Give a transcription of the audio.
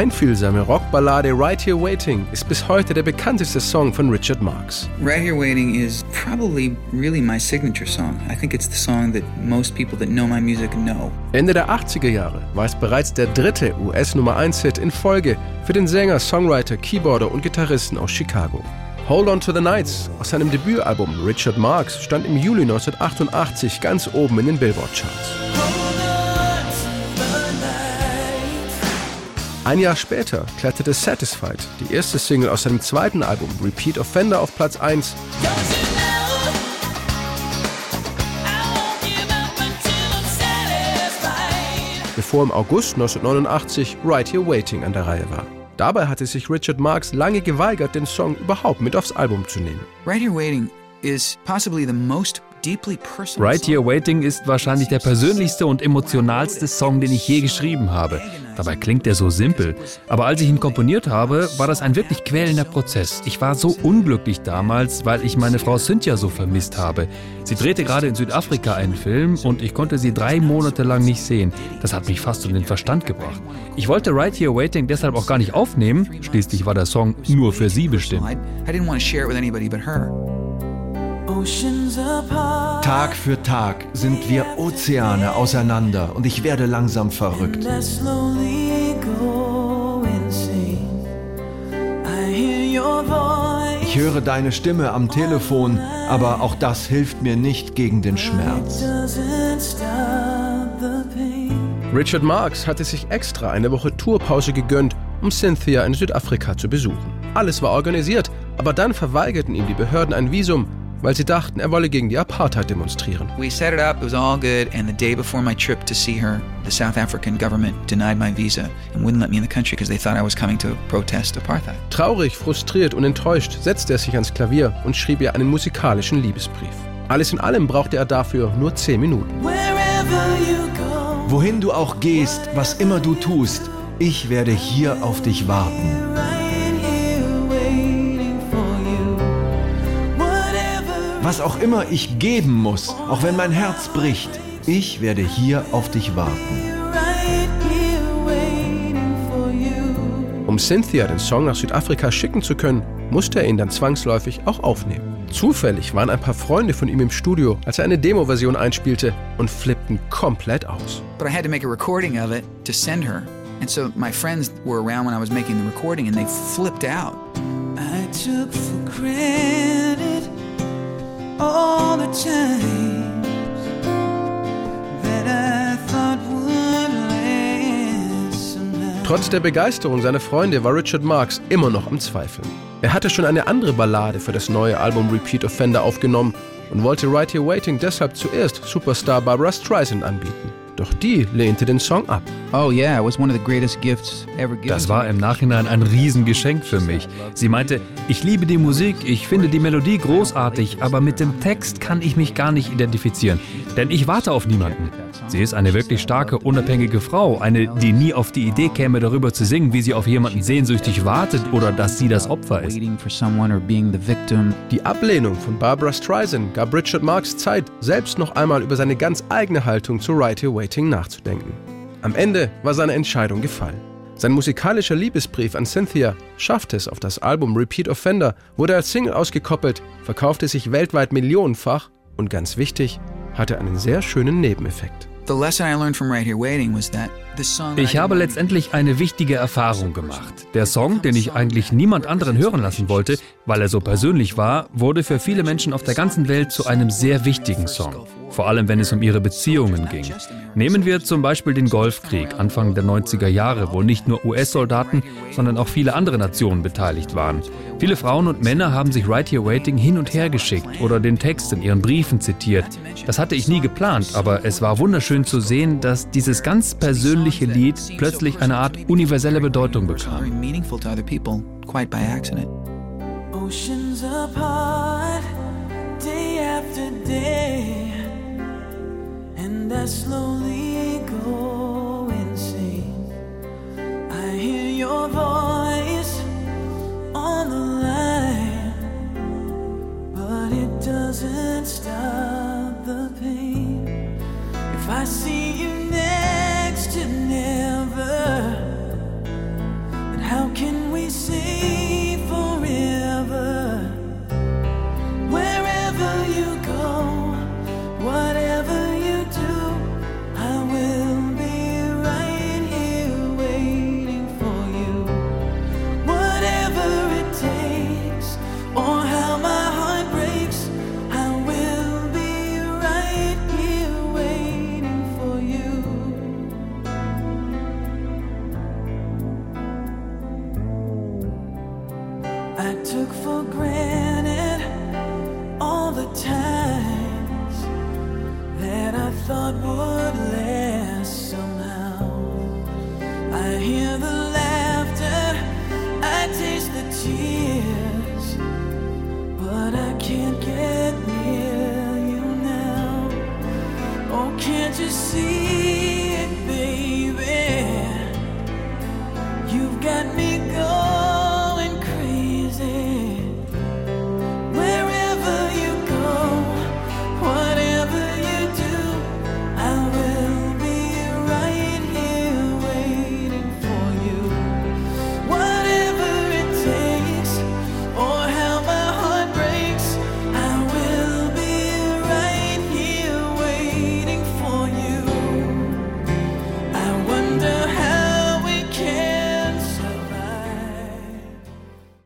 einfühlsame Rockballade Right Here Waiting ist bis heute der bekannteste Song von Richard Marx. Right Here Waiting is probably really my signature song. I think it's the song that most people that know my music know. Ende der 80er Jahre war es bereits der dritte US-Nummer 1-Hit in Folge für den Sänger, Songwriter, Keyboarder und Gitarristen aus Chicago. Hold On to the Nights aus seinem Debütalbum Richard Marx stand im Juli 1988 ganz oben in den Billboard-Charts. Ein Jahr später kletterte Satisfied, die erste Single aus seinem zweiten Album Repeat Offender, auf Platz 1. Bevor im August 1989 Right Here Waiting an der Reihe war. Dabei hatte sich Richard Marx lange geweigert, den Song überhaupt mit aufs Album zu nehmen. Right Here Waiting is possibly the most Right Here Waiting ist wahrscheinlich der persönlichste und emotionalste Song, den ich je geschrieben habe. Dabei klingt er so simpel. Aber als ich ihn komponiert habe, war das ein wirklich quälender Prozess. Ich war so unglücklich damals, weil ich meine Frau Cynthia so vermisst habe. Sie drehte gerade in Südafrika einen Film und ich konnte sie drei Monate lang nicht sehen. Das hat mich fast um den Verstand gebracht. Ich wollte Right Here Waiting deshalb auch gar nicht aufnehmen. Schließlich war der Song nur für sie bestimmt. Tag für Tag sind wir Ozeane auseinander und ich werde langsam verrückt. Ich höre deine Stimme am Telefon, aber auch das hilft mir nicht gegen den Schmerz. Richard Marx hatte sich extra eine Woche Tourpause gegönnt, um Cynthia in Südafrika zu besuchen. Alles war organisiert, aber dann verweigerten ihm die Behörden ein Visum, weil sie dachten, er wolle gegen die Apartheid demonstrieren. We set it up, it was all good, and the day before my trip to see her, the South African government denied my visa and wouldn't let me in the country because they thought I was coming to protest apartheid. Traurig, frustriert und enttäuscht setzte er sich ans Klavier und schrieb ihr einen musikalischen Liebesbrief. Alles in allem brauchte er dafür nur zehn Minuten. Wohin du auch gehst, was immer du tust, ich werde hier auf dich warten. Was auch immer ich geben muss, auch wenn mein Herz bricht, ich werde hier auf dich warten. Um Cynthia den Song nach Südafrika schicken zu können, musste er ihn dann zwangsläufig auch aufnehmen. Zufällig waren ein paar Freunde von ihm im Studio, als er eine Demo-Version einspielte und flippten komplett aus. But I had to make a recording of it to send her. And so my friends were around when I was making the recording and they flipped out. I took for granted all the times that I thought would. Trotz der Begeisterung seiner Freunde war Richard Marx immer noch am Zweifeln. Er hatte schon eine andere Ballade für das neue Album Repeat Offender aufgenommen und wollte Right Here Waiting deshalb zuerst Superstar Barbara Streisand anbieten. Doch die lehnte den Song ab. Oh yeah, it was one of the greatest gifts ever given. Das war im Nachhinein ein Riesengeschenk für mich. Sie meinte, ich liebe die Musik, ich finde die Melodie großartig, aber mit dem Text kann ich mich gar nicht identifizieren, denn ich warte auf niemanden. Sie ist eine wirklich starke, unabhängige Frau, eine, die nie auf die Idee käme, darüber zu singen, wie sie auf jemanden sehnsüchtig wartet oder dass sie das Opfer ist. Die Ablehnung von Barbara Streisand gab Richard Marx Zeit, selbst noch einmal über seine ganz eigene Haltung zu Right Here Waiting nachzudenken. Am Ende war seine Entscheidung gefallen. Sein musikalischer Liebesbrief an Cynthia schaffte es auf das Album Repeat Offender, wurde als Single ausgekoppelt, verkaufte sich weltweit millionenfach und ganz wichtig, hatte einen sehr schönen Nebeneffekt. Ich habe letztendlich eine wichtige Erfahrung gemacht. Der Song, den ich eigentlich niemand anderen hören lassen wollte, weil er so persönlich war, wurde für viele Menschen auf der ganzen Welt zu einem sehr wichtigen Song. Vor allem, wenn es um ihre Beziehungen ging. Nehmen wir zum Beispiel den Golfkrieg Anfang der 90er Jahre, wo nicht nur US-Soldaten, sondern auch viele andere Nationen beteiligt waren. Viele Frauen und Männer haben sich Right Here Waiting hin und her geschickt oder den Text in ihren Briefen zitiert. Das hatte ich nie geplant, aber es war wunderschön zu sehen, dass dieses ganz persönliche Lied plötzlich eine Art universelle Bedeutung bekam. Oceans apart, day after day, I slowly go insane. I hear your voice on the line, but it doesn't stop the pain. If I see you I took for granted all the times that I thought would last somehow. I hear the laughter, I taste the tears, but I can't get near you now. Oh, can't you see it, baby? You've got me.